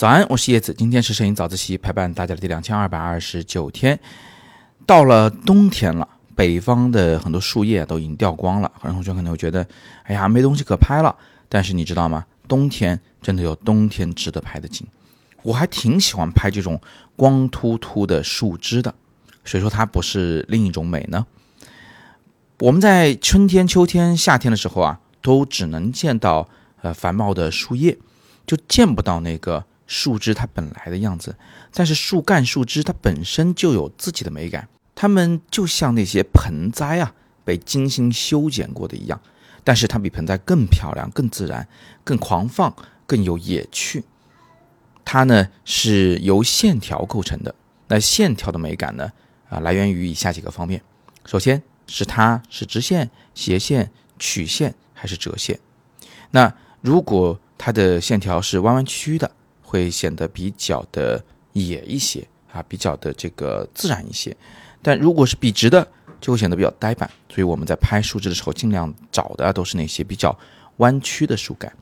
早安，我是叶子。今天是摄影早自习陪伴大家的第两千二百二十九天。到了冬天了，北方的很多树叶都已经掉光了。很多同学可能会觉得，哎呀，没东西可拍了。但是你知道吗？冬天真的有冬天值得拍的景。我还挺喜欢拍这种光秃秃的树枝的。谁说它不是另一种美呢？我们在春天、秋天、夏天的时候啊，都只能见到呃繁茂的树叶，就见不到那个。树枝它本来的样子，但是树干、树枝它本身就有自己的美感，它们就像那些盆栽啊，被精心修剪过的一样，但是它比盆栽更漂亮、更自然、更狂放、更有野趣。它呢是由线条构成的，那线条的美感呢啊来源于以下几个方面：首先是它是直线、斜线、曲线还是折线。那如果它的线条是弯弯曲曲的。会显得比较的野一些啊，比较的这个自然一些。但如果是笔直的，就会显得比较呆板。所以我们在拍树枝的时候，尽量找的都是那些比较弯曲的树干。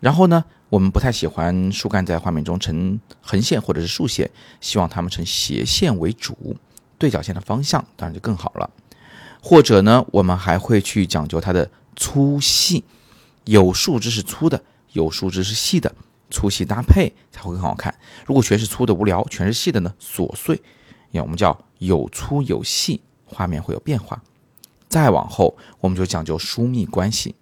然后呢，我们不太喜欢树干在画面中呈横线或者是竖线，希望它们呈斜线为主，对角线的方向当然就更好了。或者呢，我们还会去讲究它的粗细，有树枝是粗的，有树枝是细的。粗细搭配才会更好看。如果全是粗的无聊，全是细的呢琐碎。呀，我们叫有粗有细，画面会有变化。再往后，我们就讲究疏密关系。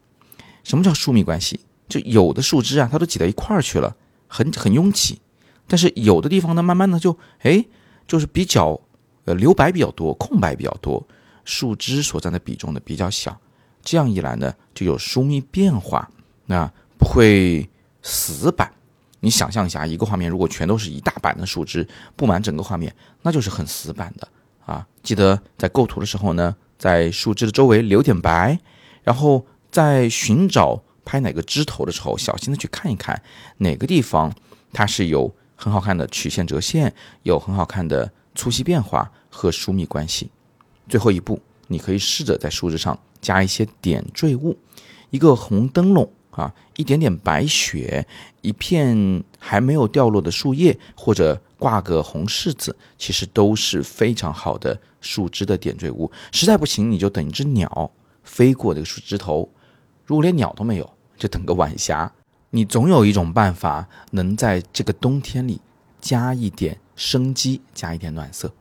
什么叫疏密关系？就有的树枝啊，它都挤到一块儿去了，很很拥挤。但是有的地方呢，慢慢的就哎，就是比较呃留白比较多，空白比较多，树枝所占的比重呢比较小。这样一来呢，就有疏密变化，那不会死板。你想象一下，一个画面如果全都是一大板的树枝布满整个画面，那就是很死板的啊！记得在构图的时候呢，在树枝的周围留点白，然后在寻找拍哪个枝头的时候，小心的去看一看哪个地方它是有很好看的曲线折线，有很好看的粗细变化和疏密关系。最后一步，你可以试着在树枝上加一些点缀物，一个红灯笼。啊，一点点白雪，一片还没有掉落的树叶，或者挂个红柿子，其实都是非常好的树枝的点缀物。实在不行，你就等一只鸟飞过这个树枝头。如果连鸟都没有，就等个晚霞。你总有一种办法，能在这个冬天里加一点生机，加一点暖色。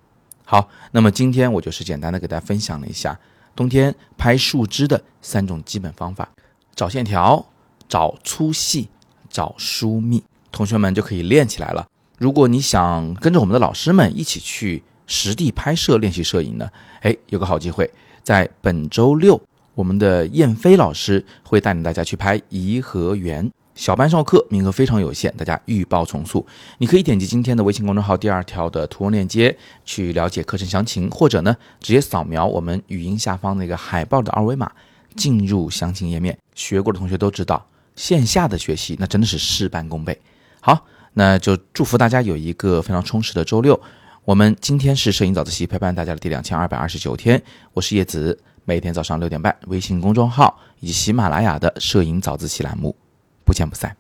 好，那么今天我就是简单的给大家分享了一下冬天拍树枝的三种基本方法：找线条。找粗细，找疏密，同学们就可以练起来了。如果你想跟着我们的老师们一起去实地拍摄练习摄影呢，哎，有个好机会，在本周六，我们的燕飞老师会带领大家去拍颐和园。小班授课，名额非常有限，大家预报从速。你可以点击今天的微信公众号第二条的图文链接去了解课程详情，或者呢，直接扫描我们语音下方那个海报的二维码，进入详情页面。学过的同学都知道。线下的学习那真的是事半功倍。好，那就祝福大家有一个非常充实的周六。我们今天是摄影早自习陪伴大家的第两千二百二十九天，我是叶子，每天早上六点半，微信公众号以及喜马拉雅的摄影早自习栏目，不见不散。